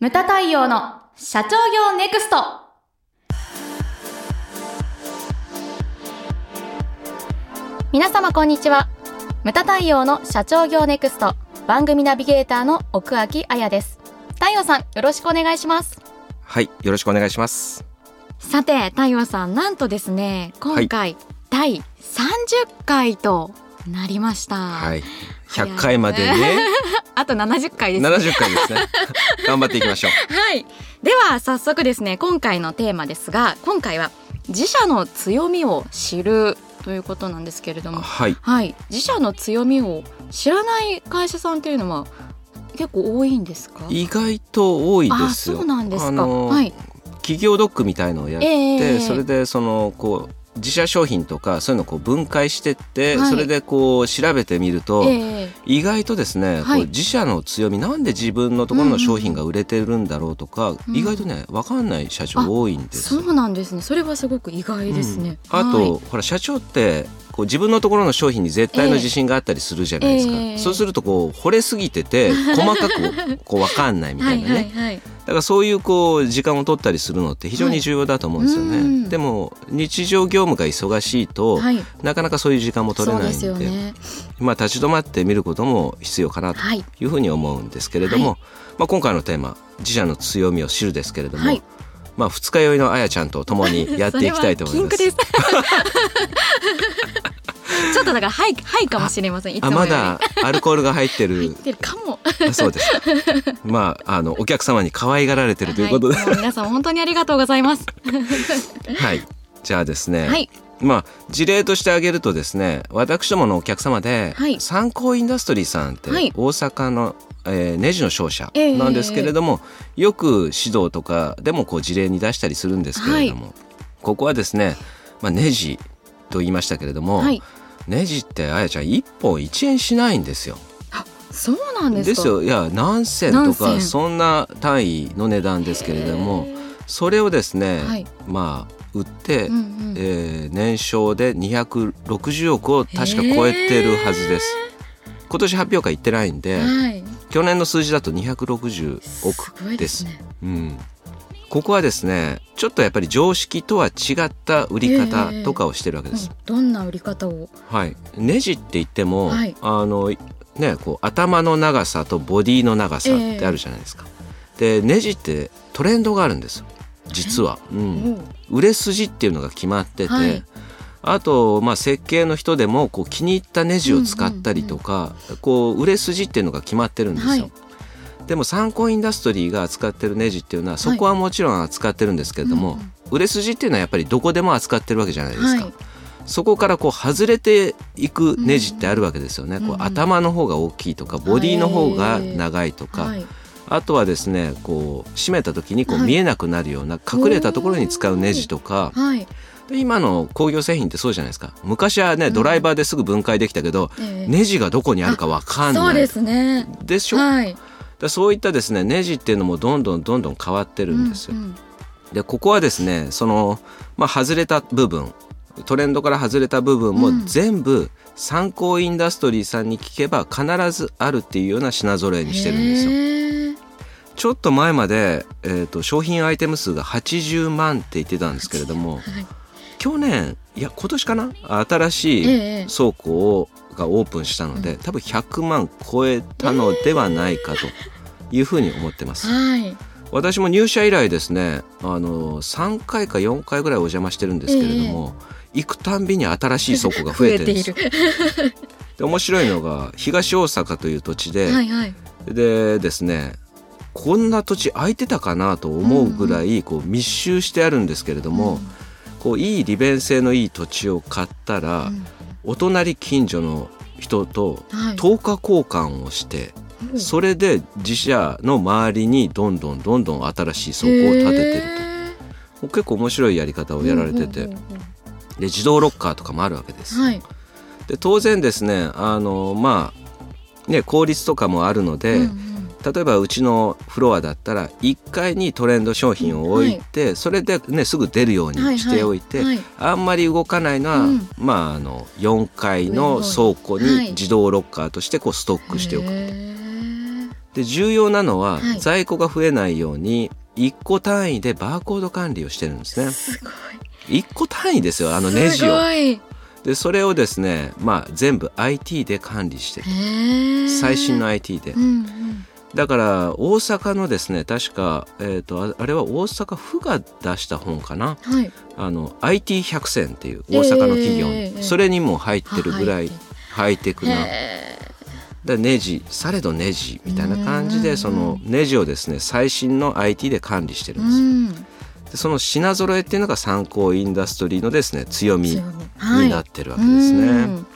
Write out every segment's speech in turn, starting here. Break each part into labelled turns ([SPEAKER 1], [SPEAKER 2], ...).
[SPEAKER 1] ムタ太陽の社長業ネクスト。皆様こんにちは。ムタ太陽の社長業ネクスト。番組ナビゲーターの奥脇彩です。太陽さんよろしくお願いします。
[SPEAKER 2] はい、よろしくお願いします。
[SPEAKER 1] さて太陽さんなんとですね今回、第30回となりました、
[SPEAKER 2] はい、
[SPEAKER 1] 早い
[SPEAKER 2] 100回までね、
[SPEAKER 1] あと70回です。
[SPEAKER 2] 70回ですね。頑張っていきましょう。
[SPEAKER 1] はい。では早速ですね今回のテーマですが今回は自社の強みを知るということなんですけれども。
[SPEAKER 2] はい、
[SPEAKER 1] はい。自社の強みを知らない会社さんっていうのは結構多いんですか？
[SPEAKER 2] 意外と多い
[SPEAKER 1] あ
[SPEAKER 2] ですよ。
[SPEAKER 1] そうなんですか、はい。
[SPEAKER 2] 企業ドックみたいのをやって、
[SPEAKER 1] ええ。
[SPEAKER 2] それでそのこう自社商品とかそういうのをこう分解してって、
[SPEAKER 1] はい。
[SPEAKER 2] それでこう調べてみると、
[SPEAKER 1] ええ。
[SPEAKER 2] 意外とですね、
[SPEAKER 1] はい。
[SPEAKER 2] こう自社の強みなんで自分のところの商品が売れてるんだろうとか、
[SPEAKER 1] うん
[SPEAKER 2] 意外とね分かんない社長多いんですよ。
[SPEAKER 1] そうなんですね。それはすごく意外ですね、
[SPEAKER 2] うん。あと、
[SPEAKER 1] はい。
[SPEAKER 2] ほら社長ってこう自分のところの商品に絶対の自信があったりするじゃないですか、
[SPEAKER 1] ええ。
[SPEAKER 2] そうするとこう惚れすぎてて 細かくこう分かんないみたいなね、
[SPEAKER 1] はいはいはい。
[SPEAKER 2] だからそういうこう時間を取ったりするのって非常に重要だと思うんですよね、
[SPEAKER 1] はいうん。
[SPEAKER 2] でも日常業務が忙しいと、
[SPEAKER 1] はい。
[SPEAKER 2] なかなかそういう時間も取れないんで
[SPEAKER 1] ね。
[SPEAKER 2] まあ立ち止まってみることも必要かなと
[SPEAKER 1] はい。
[SPEAKER 2] いうふうに思うんですけれども、
[SPEAKER 1] は
[SPEAKER 2] まあ、今回のテーマ「自社の強みを知る」ですけれども、
[SPEAKER 1] はい
[SPEAKER 2] まあ、二日酔いのあやちゃんと共にやっていきたいと思います。
[SPEAKER 1] す。ちょっとだからはいはいかもしれません。
[SPEAKER 2] あまだアルコールが入ってる。
[SPEAKER 1] 入ってるかも。
[SPEAKER 2] あそうですまああのお客様に可愛がられてるということで。
[SPEAKER 1] はい、皆さん本当にありがとうございます。
[SPEAKER 2] はい、じゃあですね、
[SPEAKER 1] はい、
[SPEAKER 2] まあ事例として挙げるとですね私どものお客様で、
[SPEAKER 1] はい。
[SPEAKER 2] 参考インダストリーさんって
[SPEAKER 1] はい。
[SPEAKER 2] 大阪の、えーネジの商社
[SPEAKER 1] ええ。
[SPEAKER 2] なんですけれども、よく指導とかでもこう事例に出したりするんですけれども、ここはですね、まあ、ネジと言いましたけれども、
[SPEAKER 1] はい、
[SPEAKER 2] ネジってあやちゃん1本1円しないんですよ。
[SPEAKER 1] そうなんですか。
[SPEAKER 2] ですよ。いや何銭と
[SPEAKER 1] 何
[SPEAKER 2] か
[SPEAKER 1] 銭
[SPEAKER 2] そんな単位の値段ですけれどもそれをですね、
[SPEAKER 1] はい。
[SPEAKER 2] まあ売って、
[SPEAKER 1] うんうん
[SPEAKER 2] えー年商で260億を確か超えてるはずです。今年発表会行ってないんで、
[SPEAKER 1] はい、
[SPEAKER 2] 去年の数字だと260
[SPEAKER 1] すご
[SPEAKER 2] 億で。
[SPEAKER 1] すすね。
[SPEAKER 2] うん、ここはですねちょっとやっぱり常識とは違った売り方とかをしてるわけです。
[SPEAKER 1] うんどんな売り方を？
[SPEAKER 2] はい、ネジって言っても、
[SPEAKER 1] はい
[SPEAKER 2] あのねこう頭の長さとボディの長さってあるじゃないですか。でネジってトレンドがあるんですよ実は。うん、売れ筋っていうのが決まってて、
[SPEAKER 1] はい。
[SPEAKER 2] あと、まあ、設計の人でもこう気に入ったネジを使ったりとか、こう売れ筋っていうのが決まってるんですよ。
[SPEAKER 1] はい。
[SPEAKER 2] でも参考インダストリーが扱ってるネジっていうのはそこはもちろん扱ってるんですけれども、
[SPEAKER 1] うんうん。
[SPEAKER 2] 売れ筋っていうのはやっぱりどこでも扱ってるわけじゃないですか。
[SPEAKER 1] はい。
[SPEAKER 2] そこからこう外れていくネジってあるわけですよね。こう頭の方が大きいとかボディの方が長いとか、
[SPEAKER 1] はい、
[SPEAKER 2] あとはですねこう締めた時にこう
[SPEAKER 1] はい。
[SPEAKER 2] 見えなくなるような隠れたところに使うネジとか、
[SPEAKER 1] はい、
[SPEAKER 2] で今の工業製品ってそうじゃないですか。昔はね、
[SPEAKER 1] うん。
[SPEAKER 2] ドライバーですぐ分解できたけど、
[SPEAKER 1] ええ。
[SPEAKER 2] ネジがどこにあるかわかんない。
[SPEAKER 1] そうですね。
[SPEAKER 2] でしょ、
[SPEAKER 1] はい、
[SPEAKER 2] だそういったですねネジっていうのもどんどんどんどん変わってるんですよ。
[SPEAKER 1] うんうん
[SPEAKER 2] でここはですねその、まあ、外れた部分トレンドから外れた部分も
[SPEAKER 1] うん。
[SPEAKER 2] 全部参考インダストリーさんに聞けば必ずあるっていうような品揃えにしてるんですよ。ちょっと前まで、えー、と商品アイテム数が80万って言ってたんですけれども
[SPEAKER 1] はい、
[SPEAKER 2] 去年いや今年かな？新しい
[SPEAKER 1] ええ
[SPEAKER 2] 倉庫をがオープンしたので、多分100万超えたのではないかというふうに思ってます。
[SPEAKER 1] はい、
[SPEAKER 2] 私も入社以来ですねあの3回か4回ぐらいお邪魔してるんですけれども、行くたんびに新しい倉庫が増えてるんです。よ。で面白いのが東大阪という土地で、
[SPEAKER 1] はいはい。
[SPEAKER 2] でですねこんな土地空いてたかなと思うぐらいこう密集してあるんですけれども、こういい利便性のいい土地を買ったら、
[SPEAKER 1] うん。
[SPEAKER 2] お隣近所の人と
[SPEAKER 1] はい。
[SPEAKER 2] 10日交換をして、それで自社の周りにどんどんどんどん新しい倉庫を建ててると。結構面白いやり方をやられてて、で自動ロッカーとかもあるわけです。
[SPEAKER 1] はい。
[SPEAKER 2] で当然ですねあのまあね効率とかもあるので、
[SPEAKER 1] うんうん
[SPEAKER 2] 例えばうちのフロアだったら1階にトレンド商品を置いて、それで、ね、すぐ出るようにしておいて、
[SPEAKER 1] はい。はい
[SPEAKER 2] あんまり動かないのは、
[SPEAKER 1] うん。
[SPEAKER 2] まあ、あの4階の倉庫
[SPEAKER 1] はい。
[SPEAKER 2] に自動ロッカーとしてこうストックしておく。で重要なのは、
[SPEAKER 1] はい。
[SPEAKER 2] 在庫が増えないように1個単位でバーコード管理をしてるんですね。
[SPEAKER 1] すご
[SPEAKER 2] 1個単位ですよあの
[SPEAKER 1] い。
[SPEAKER 2] ネジを。でそれをですねまあ全部 IT で管理して。最新の IT で。
[SPEAKER 1] うんうん。
[SPEAKER 2] だから大阪のですね確か、えー、とああれは大阪府が出した本かな？
[SPEAKER 1] はい。
[SPEAKER 2] あの IT 百選っていう大阪の企業、
[SPEAKER 1] えー
[SPEAKER 2] それにも入ってるぐらい
[SPEAKER 1] は
[SPEAKER 2] ハイテクな。
[SPEAKER 1] へ
[SPEAKER 2] だネジされどネジみたいな感じでそのネジをですね最新の IT で管理して
[SPEAKER 1] え。
[SPEAKER 2] るんですよ。
[SPEAKER 1] うん。
[SPEAKER 2] でその品揃えっていうのが参考インダストリーのですね強み
[SPEAKER 1] 強
[SPEAKER 2] になってるわけですね、
[SPEAKER 1] うん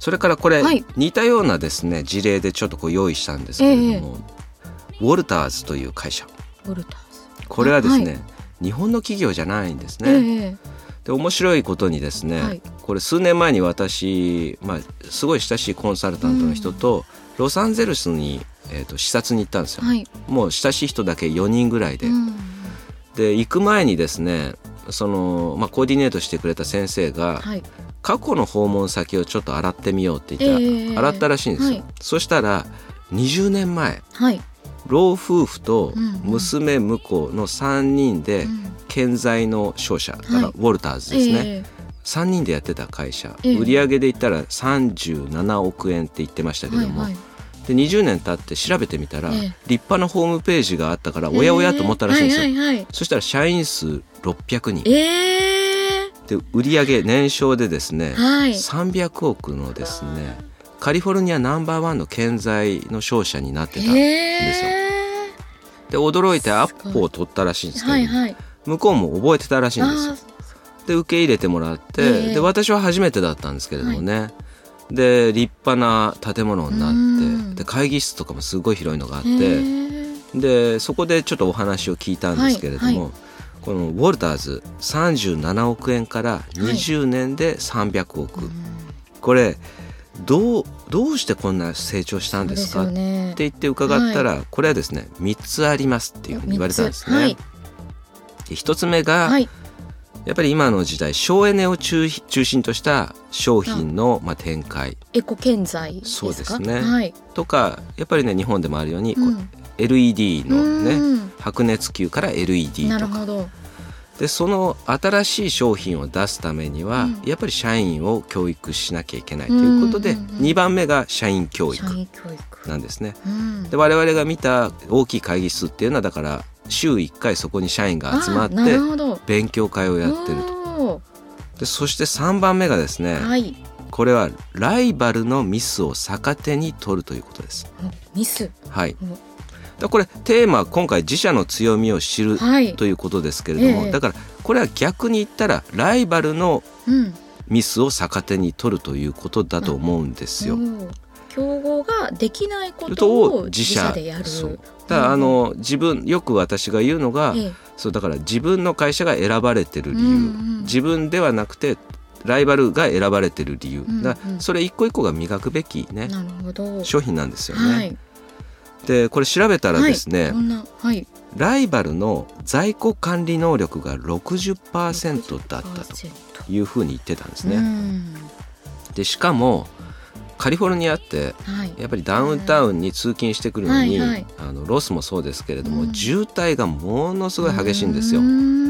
[SPEAKER 2] それからこれ、
[SPEAKER 1] はい。
[SPEAKER 2] 似たようなですね事例でちょっとこう用意したんですけれども、ウォルターズという会社。
[SPEAKER 1] ウォルターズ。
[SPEAKER 2] これはですね、
[SPEAKER 1] は
[SPEAKER 2] 日本の企業じゃないんですね、
[SPEAKER 1] ええ。
[SPEAKER 2] で面白いことにですね、
[SPEAKER 1] はい。
[SPEAKER 2] これ数年前に私、まあ、すごい親しいコンサルタントの人と、ロサンゼルスに、えー、と視察に行ったんですよ、
[SPEAKER 1] はい。
[SPEAKER 2] もう親しい人だけ4人ぐらいで、
[SPEAKER 1] うん。
[SPEAKER 2] で行く前にですねその、まあ、コーディネートしてくれた先生が、
[SPEAKER 1] はい。
[SPEAKER 2] 過去の訪問先をちょっと洗ってみようって言ったら、
[SPEAKER 1] ええ
[SPEAKER 2] 洗ったらしいんですよ、
[SPEAKER 1] はい。
[SPEAKER 2] そしたら20年前
[SPEAKER 1] はい。
[SPEAKER 2] 老夫婦と
[SPEAKER 1] うんうん。
[SPEAKER 2] 娘婿の3人で
[SPEAKER 1] うん。
[SPEAKER 2] 建材の商社、だから
[SPEAKER 1] はい
[SPEAKER 2] ウォルターズですね、
[SPEAKER 1] え
[SPEAKER 2] 3人でやってた会社、
[SPEAKER 1] ええ。
[SPEAKER 2] 売上で言ったら37億円って言ってました
[SPEAKER 1] え
[SPEAKER 2] けども、
[SPEAKER 1] はいはい。
[SPEAKER 2] で20年経って調べてみたら、
[SPEAKER 1] ええ。
[SPEAKER 2] 立派なホームページがあったからおやおやと思ったらしいんですよ、
[SPEAKER 1] はいはいはい。
[SPEAKER 2] そしたら社員数600人。
[SPEAKER 1] ええ。
[SPEAKER 2] で売上年商でですね、
[SPEAKER 1] はい。
[SPEAKER 2] 300億のですねカリフォルニアナンバーワンの建材の商社になってたん
[SPEAKER 1] へ
[SPEAKER 2] ですよ。
[SPEAKER 1] え。
[SPEAKER 2] で驚いてアップを取ったらしいんですけど、
[SPEAKER 1] はいはい。
[SPEAKER 2] 向こうも覚えてたらしいんですよ
[SPEAKER 1] あ。
[SPEAKER 2] で受け入れてもらって、
[SPEAKER 1] ええ
[SPEAKER 2] で私は初めてだったんですけれどもね、で立派な建物にな
[SPEAKER 1] うん
[SPEAKER 2] ってで会議室とかもすごい広いのがあっ
[SPEAKER 1] ー
[SPEAKER 2] て
[SPEAKER 1] へ
[SPEAKER 2] でそこでちょっとお話を聞いたんですけれども、
[SPEAKER 1] はいは
[SPEAKER 2] このウォルターズ37億円から20年で300億、
[SPEAKER 1] ーうん
[SPEAKER 2] これどうどうしてこんな成長したんですかって言って伺ったら、これはですね3つありますっていうふうに言われたんですね。
[SPEAKER 1] はい。
[SPEAKER 2] で1つ目が、
[SPEAKER 1] はい。
[SPEAKER 2] やっぱり今の時代省エネを中中心とした商品のまあ展開。
[SPEAKER 1] エコ建材ですか？
[SPEAKER 2] そうですね。
[SPEAKER 1] はい。
[SPEAKER 2] とかやっぱりね日本でもあるように、こう
[SPEAKER 1] うん。
[SPEAKER 2] LED のね
[SPEAKER 1] うん。
[SPEAKER 2] 白熱球から LED
[SPEAKER 1] な
[SPEAKER 2] とかでその新しい商品を出すためには、
[SPEAKER 1] うん
[SPEAKER 2] やっぱり社員を教育しなきゃいけないということで、
[SPEAKER 1] うんうんうん
[SPEAKER 2] 2番目が社員教育なんですね。
[SPEAKER 1] うん
[SPEAKER 2] で我々が見た大きい会議室っていうのはだから週1回そこに社員が集まって勉強会をやってると。
[SPEAKER 1] と
[SPEAKER 2] でそして3番目がですね、
[SPEAKER 1] はい
[SPEAKER 2] これはライバルのミスを逆手に取るということです。
[SPEAKER 1] ミス
[SPEAKER 2] はい。
[SPEAKER 1] うん
[SPEAKER 2] だこれテーマは今回自社の強みを知る
[SPEAKER 1] はい。
[SPEAKER 2] ということですけれども、
[SPEAKER 1] ええ。
[SPEAKER 2] だからこれは逆に言ったらライバルの
[SPEAKER 1] うん。
[SPEAKER 2] ミスを逆手に取るということだと思うんですよ。
[SPEAKER 1] うん競合ができないこ
[SPEAKER 2] こと
[SPEAKER 1] を
[SPEAKER 2] を
[SPEAKER 1] 自社。でやる。
[SPEAKER 2] だからあの自分よく私が言うのが、
[SPEAKER 1] ええ。
[SPEAKER 2] そうだから自分の会社が選ばれてる理由、
[SPEAKER 1] うんうん。
[SPEAKER 2] 自分ではなくてライバルが選ばれてる理由、
[SPEAKER 1] うんうん。
[SPEAKER 2] だそれ一個一個が磨くべきね、商品なんですよね。
[SPEAKER 1] はい
[SPEAKER 2] でこれ調べたらですね、
[SPEAKER 1] はい、
[SPEAKER 2] ライバルの在庫管理能力が60%だったと
[SPEAKER 1] 60%
[SPEAKER 2] いうふうに言ってたんです
[SPEAKER 1] う
[SPEAKER 2] ね。
[SPEAKER 1] ん。
[SPEAKER 2] でしかもカリフォルニアって
[SPEAKER 1] はい。
[SPEAKER 2] やっぱりダウンタウンに通勤してくるのに、
[SPEAKER 1] はいはい。
[SPEAKER 2] あのロスもそうですけれども、
[SPEAKER 1] うん。
[SPEAKER 2] 渋滞がものすごい激しいんですよ。
[SPEAKER 1] う。ん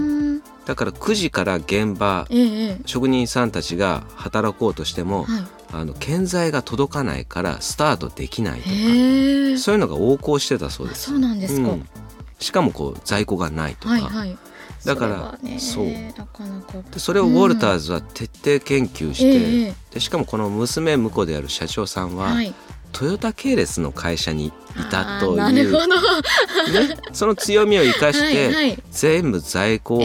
[SPEAKER 2] だから9時から現場
[SPEAKER 1] え
[SPEAKER 2] 職人さんたちが働こうとしても、
[SPEAKER 1] はい。
[SPEAKER 2] あの建材が届かないからスタートできないとかそういうのが横行してたそう
[SPEAKER 1] あ
[SPEAKER 2] です。
[SPEAKER 1] そうなんですか、
[SPEAKER 2] うん。しかもこう在庫がないとか、
[SPEAKER 1] はいはい。
[SPEAKER 2] だから
[SPEAKER 1] そ
[SPEAKER 2] う。
[SPEAKER 1] なかなか。
[SPEAKER 2] でそれをウォルターズは徹底研究して、
[SPEAKER 1] ええ。
[SPEAKER 2] でしかもこの娘婿である社長さんは、
[SPEAKER 1] はい
[SPEAKER 2] トヨタ系列の会社にいた
[SPEAKER 1] あ
[SPEAKER 2] という、
[SPEAKER 1] ーなるほど。
[SPEAKER 2] ね、その強みを生かして、
[SPEAKER 1] はいはい。
[SPEAKER 2] 全部在庫を、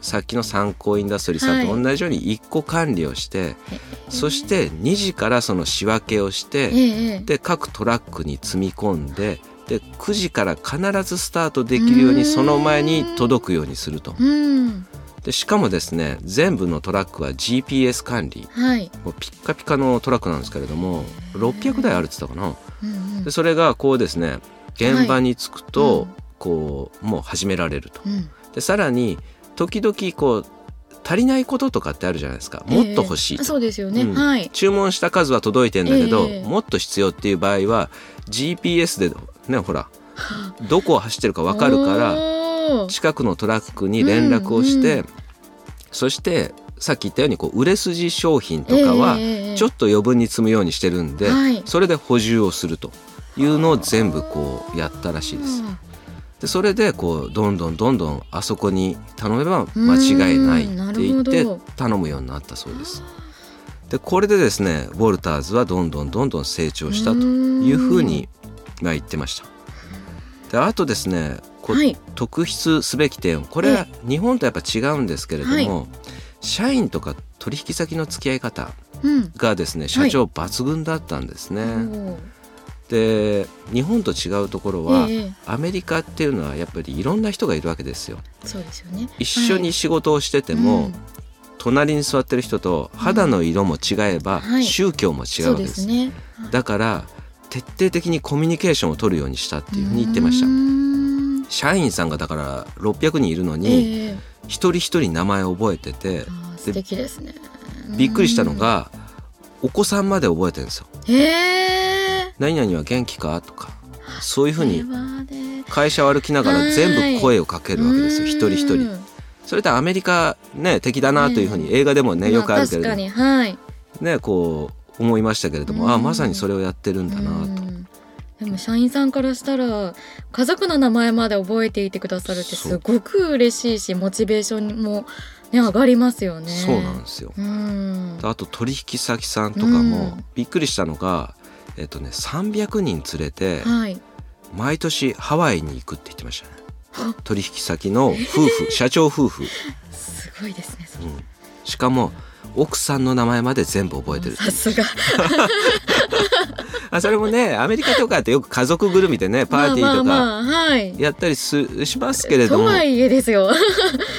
[SPEAKER 2] さっきの参考インダストリーさんと同じように一個管理をして、そして2時からその仕分けをして、
[SPEAKER 1] ええええ
[SPEAKER 2] で各トラックに積み込んでで9時から必ずスタートできるように
[SPEAKER 1] うん。
[SPEAKER 2] その前に届くようにすると。
[SPEAKER 1] うん
[SPEAKER 2] でしかもですね全部のトラックは GPS 管理。
[SPEAKER 1] はい、
[SPEAKER 2] もうピッカピカのトラックなんですけれども600台あるって言ったかな。
[SPEAKER 1] うんうん。
[SPEAKER 2] でそれがこうですね現場に着くと、
[SPEAKER 1] うん
[SPEAKER 2] こうもう始められると。
[SPEAKER 1] うん。
[SPEAKER 2] でさらに時々こう足りないこととかってあるじゃないですか。もっと欲しいと、
[SPEAKER 1] えーそうですよね、
[SPEAKER 2] うん。
[SPEAKER 1] はい。
[SPEAKER 2] 注文した数は届いてんだけど、
[SPEAKER 1] ええ。
[SPEAKER 2] もっと必要っていう場合は GPS でねほら どこを走ってるか分かるから
[SPEAKER 1] ら
[SPEAKER 2] 近くのトラックに連絡をして、
[SPEAKER 1] うん
[SPEAKER 2] そしてさっき言ったようにこう売れ筋商品とかはちょっと余分に積むようにしてるんで、
[SPEAKER 1] はい。
[SPEAKER 2] それで補充をするというのを全部こうやったらしいです。でそれでこうどんどんどんどんあそこに頼めば間違いないって言って頼むようになったそうです。でこれでですねウォルターズはどんどんどんどん成長したというふうにまあ言ってました。であとですねこう
[SPEAKER 1] はい。
[SPEAKER 2] 特筆すべき点これは日本とやっぱ違うんですけれども、
[SPEAKER 1] は
[SPEAKER 2] 社員とか取引先の付き合い方
[SPEAKER 1] うん。
[SPEAKER 2] がですね社長抜群だったんですね。
[SPEAKER 1] おー。
[SPEAKER 2] で日本と違うところは、
[SPEAKER 1] ええ
[SPEAKER 2] アメリカっていうのはやっぱりいろんな人がいるわけですよ。
[SPEAKER 1] そうですよね。
[SPEAKER 2] 一緒に仕事をしてても、
[SPEAKER 1] うん。
[SPEAKER 2] 隣に座ってる人と肌の色も違えば、
[SPEAKER 1] はい。
[SPEAKER 2] 宗教も違うわけです。
[SPEAKER 1] ですね。
[SPEAKER 2] だから徹底的にコミュニケーションを取るようにしたっていうふうに言ってました。社員さんがだから600人いるの
[SPEAKER 1] え
[SPEAKER 2] に、
[SPEAKER 1] え
[SPEAKER 2] 一人一人名前を覚えてて
[SPEAKER 1] 素敵ですね。
[SPEAKER 2] びっくりしたのがお子さんまで覚えてるんですよ。
[SPEAKER 1] え。
[SPEAKER 2] 何々は元気かとかそういうふうに会社を歩きながら全部声をかけるわけですよ一人一人。
[SPEAKER 1] うん
[SPEAKER 2] それってアメリカね敵だなというふうに映画でもねよくあるけれど
[SPEAKER 1] ま確かにはい。
[SPEAKER 2] ねこう思いましたけれどもあ
[SPEAKER 1] うん。
[SPEAKER 2] まさにそれをやってるんだなと。
[SPEAKER 1] うん。でも社員さんからしたら家族の名前まで覚えていてくださるってすごく嬉しいしモチベーションも、ね、上がりますよね。
[SPEAKER 2] そうなんですよ。
[SPEAKER 1] うん。
[SPEAKER 2] あと取引先さんとかも
[SPEAKER 1] うん。
[SPEAKER 2] びっくりしたのが、えっとね300人連れて
[SPEAKER 1] はい、
[SPEAKER 2] 毎年ハワイに行くって言ってましたね。取引先の夫婦 社長夫婦、
[SPEAKER 1] すごいですね
[SPEAKER 2] うん、しかも奥さんの名前まで全部覚えてる
[SPEAKER 1] さすが。
[SPEAKER 2] あそれもねアメリカとかってよく家族ぐるみでねパーティーとかやったりすしますけれども。
[SPEAKER 1] とはいえですよ。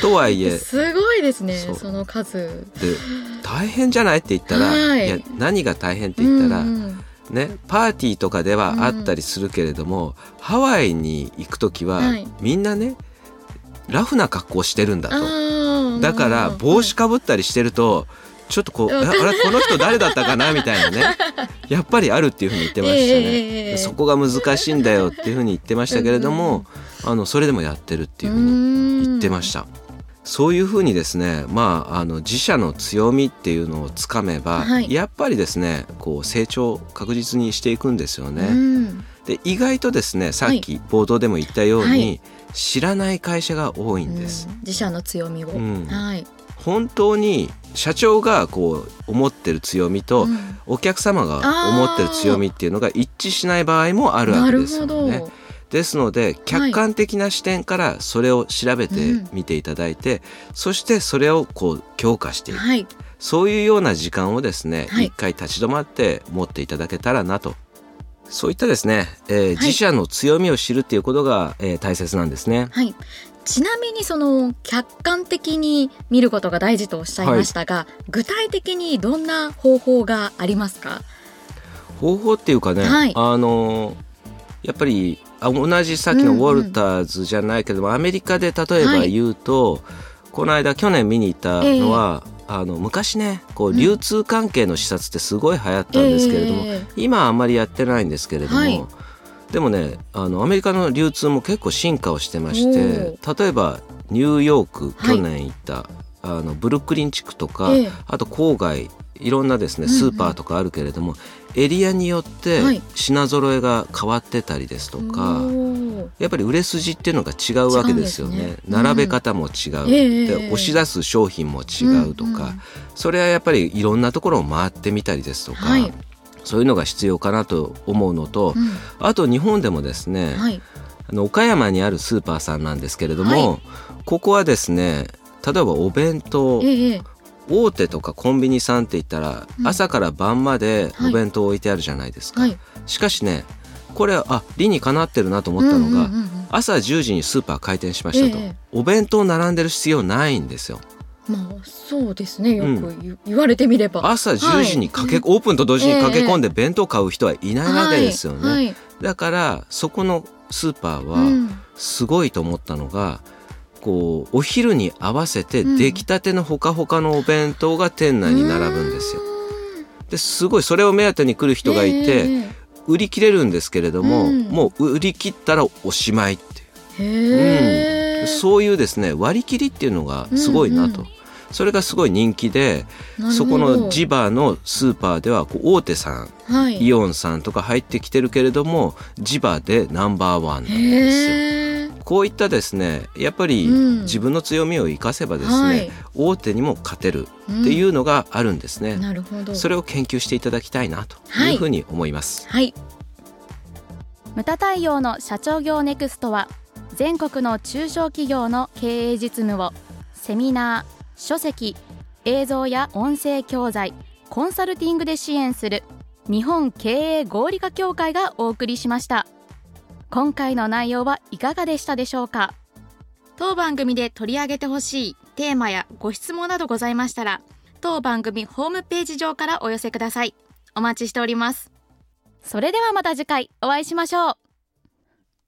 [SPEAKER 2] とはいえ。
[SPEAKER 1] すごいですね
[SPEAKER 2] そ
[SPEAKER 1] の数。
[SPEAKER 2] で大変じゃないって言ったら、
[SPEAKER 1] はい。
[SPEAKER 2] や何が大変って言ったら、
[SPEAKER 1] うんうん。
[SPEAKER 2] ねパーティーとかではあったりするけれども、ハワイに行く時は、
[SPEAKER 1] はい。
[SPEAKER 2] みんなねラフな格好してるんだ
[SPEAKER 1] あ
[SPEAKER 2] と
[SPEAKER 1] ー
[SPEAKER 2] だから帽子かぶったりしてるとちょっとこう、
[SPEAKER 1] うん。
[SPEAKER 2] ああれこの人誰だったかなみたいなね。やっぱりあるっていうふうに言ってましたね、
[SPEAKER 1] ええ
[SPEAKER 2] そこが難しいんだよっていうふうに言ってましたけれども、あのそれでもやってるっていうふうに言ってました。そういうふうにですね、まあ、あの自社の強みっていうのをつかめば、
[SPEAKER 1] はい。
[SPEAKER 2] やっぱりですねこう成長を確実にしていくんですよね。
[SPEAKER 1] うん。
[SPEAKER 2] で意外とですねさっき冒頭でも言ったように、
[SPEAKER 1] はい
[SPEAKER 2] 知らない会社が多いんです。
[SPEAKER 1] うん。自社の強みを、
[SPEAKER 2] うん。
[SPEAKER 1] はい、
[SPEAKER 2] 本当に社長がこう思ってる強みと、
[SPEAKER 1] うん。
[SPEAKER 2] お客様が思ってる強みっていうのが一致しない場合もあるわけですよね。ですので客観的な視点からそれを調べてみていただいて、そしてそれをこう強化していく。
[SPEAKER 1] はい。
[SPEAKER 2] そういうような時間をですね、
[SPEAKER 1] はい。
[SPEAKER 2] 一回立ち止まって持っていただけたらなとそういったですね、えー自社の強みを知るっていうことが、えー大切なんですね。
[SPEAKER 1] はい。ちなみにその客観的に見ることが大事とおっしゃいましたが、具体的にどんな方法がありますか？
[SPEAKER 2] 方法っていうかね、
[SPEAKER 1] はい。
[SPEAKER 2] あのーやっぱりあ同じさっきのウォルターズじゃないけども、アメリカで例えば言うと、この間去年見に行ったのは、あの昔ねこう
[SPEAKER 1] うん。
[SPEAKER 2] 流通関係の視察ってすごい流行ったんですけれども、
[SPEAKER 1] ええ。
[SPEAKER 2] 今はあんまりやってないんですけれども、
[SPEAKER 1] はい。
[SPEAKER 2] でもねあのアメリカの流通も結構進化をしてまして例えばニューヨーク
[SPEAKER 1] はい。
[SPEAKER 2] 去年行った、あのブルックリン地区とか、
[SPEAKER 1] ええ。
[SPEAKER 2] あと郊外いろんなですね
[SPEAKER 1] うんうん。
[SPEAKER 2] スーパーとかあるけれども、エリアによって
[SPEAKER 1] はい。
[SPEAKER 2] 品揃えが変わってたりですとか、やっぱり売れ筋っていうのが違うわけですよね。
[SPEAKER 1] ね。うん。
[SPEAKER 2] 並べ方も違う、
[SPEAKER 1] ええ
[SPEAKER 2] で押し出す商品も違うとか、
[SPEAKER 1] うん。うん
[SPEAKER 2] それはやっぱりいろんなところを回ってみたりですとか、
[SPEAKER 1] はい。
[SPEAKER 2] そういうのが必要かなと思うのと、
[SPEAKER 1] うん。
[SPEAKER 2] あと日本でもですね、
[SPEAKER 1] はい。
[SPEAKER 2] あの岡山にあるスーパーさんなんですけれども、
[SPEAKER 1] は
[SPEAKER 2] ここはですね例えばお弁当
[SPEAKER 1] ええ。
[SPEAKER 2] 大手とかコンビニさんって言ったら、
[SPEAKER 1] うん。
[SPEAKER 2] 朝から晩まで
[SPEAKER 1] はい。
[SPEAKER 2] お弁当置いてあるじゃないですか、
[SPEAKER 1] はい。
[SPEAKER 2] しかしねこれあ理にかなってるなと思ったのが、
[SPEAKER 1] うんうんうんうん。
[SPEAKER 2] 朝10時にスーパー開店しましたと、
[SPEAKER 1] ええ
[SPEAKER 2] お弁当並んでる必要ないんですよ。
[SPEAKER 1] まあそうですね。よく言,、言われてみれば。
[SPEAKER 2] 朝10時に駆け、オープンと同時に駆け込んで弁当買う人はいないわけですよね、
[SPEAKER 1] はい。はい。
[SPEAKER 2] だからそこのスーパーは
[SPEAKER 1] うん。
[SPEAKER 2] すごいと思ったのが、こうお昼に合わせて出来たてのほかほかのお弁当が店内に並ぶんですよ。ですごいそれを目当てに来る人がいて、えー、売り切れるんですけれども、うん、もう売り切ったらおしまいっていう、うん、そういうですね割り切りっていうのがすごいなと。うんうんそれがすごい人気でそこの地場のスーパーではこう大手さん、はい、イオンさんとか入ってきてるけれども地場でナンバーワンなんですよ。こういったですねやっぱり自分の強みを生かせばですね、うんはい、大手にも勝てるっていうのがあるんですね、うん、なるほど。それを研究していただきたいなというふうに思います。
[SPEAKER 1] はい、ムタ太陽の社長業ネクストは全国の中小企業の経営実務をセミナー書籍映像や音声教材コンサルティングで支援する日本経営合理化協会がお送りしました今回の内容はいかがでしたでしょうか？当番組で取り上げてほしいテーマやご質問などございましたら当番組ホームページ上からお寄せください。お待ちしております。それではまた次回お会いしましょう。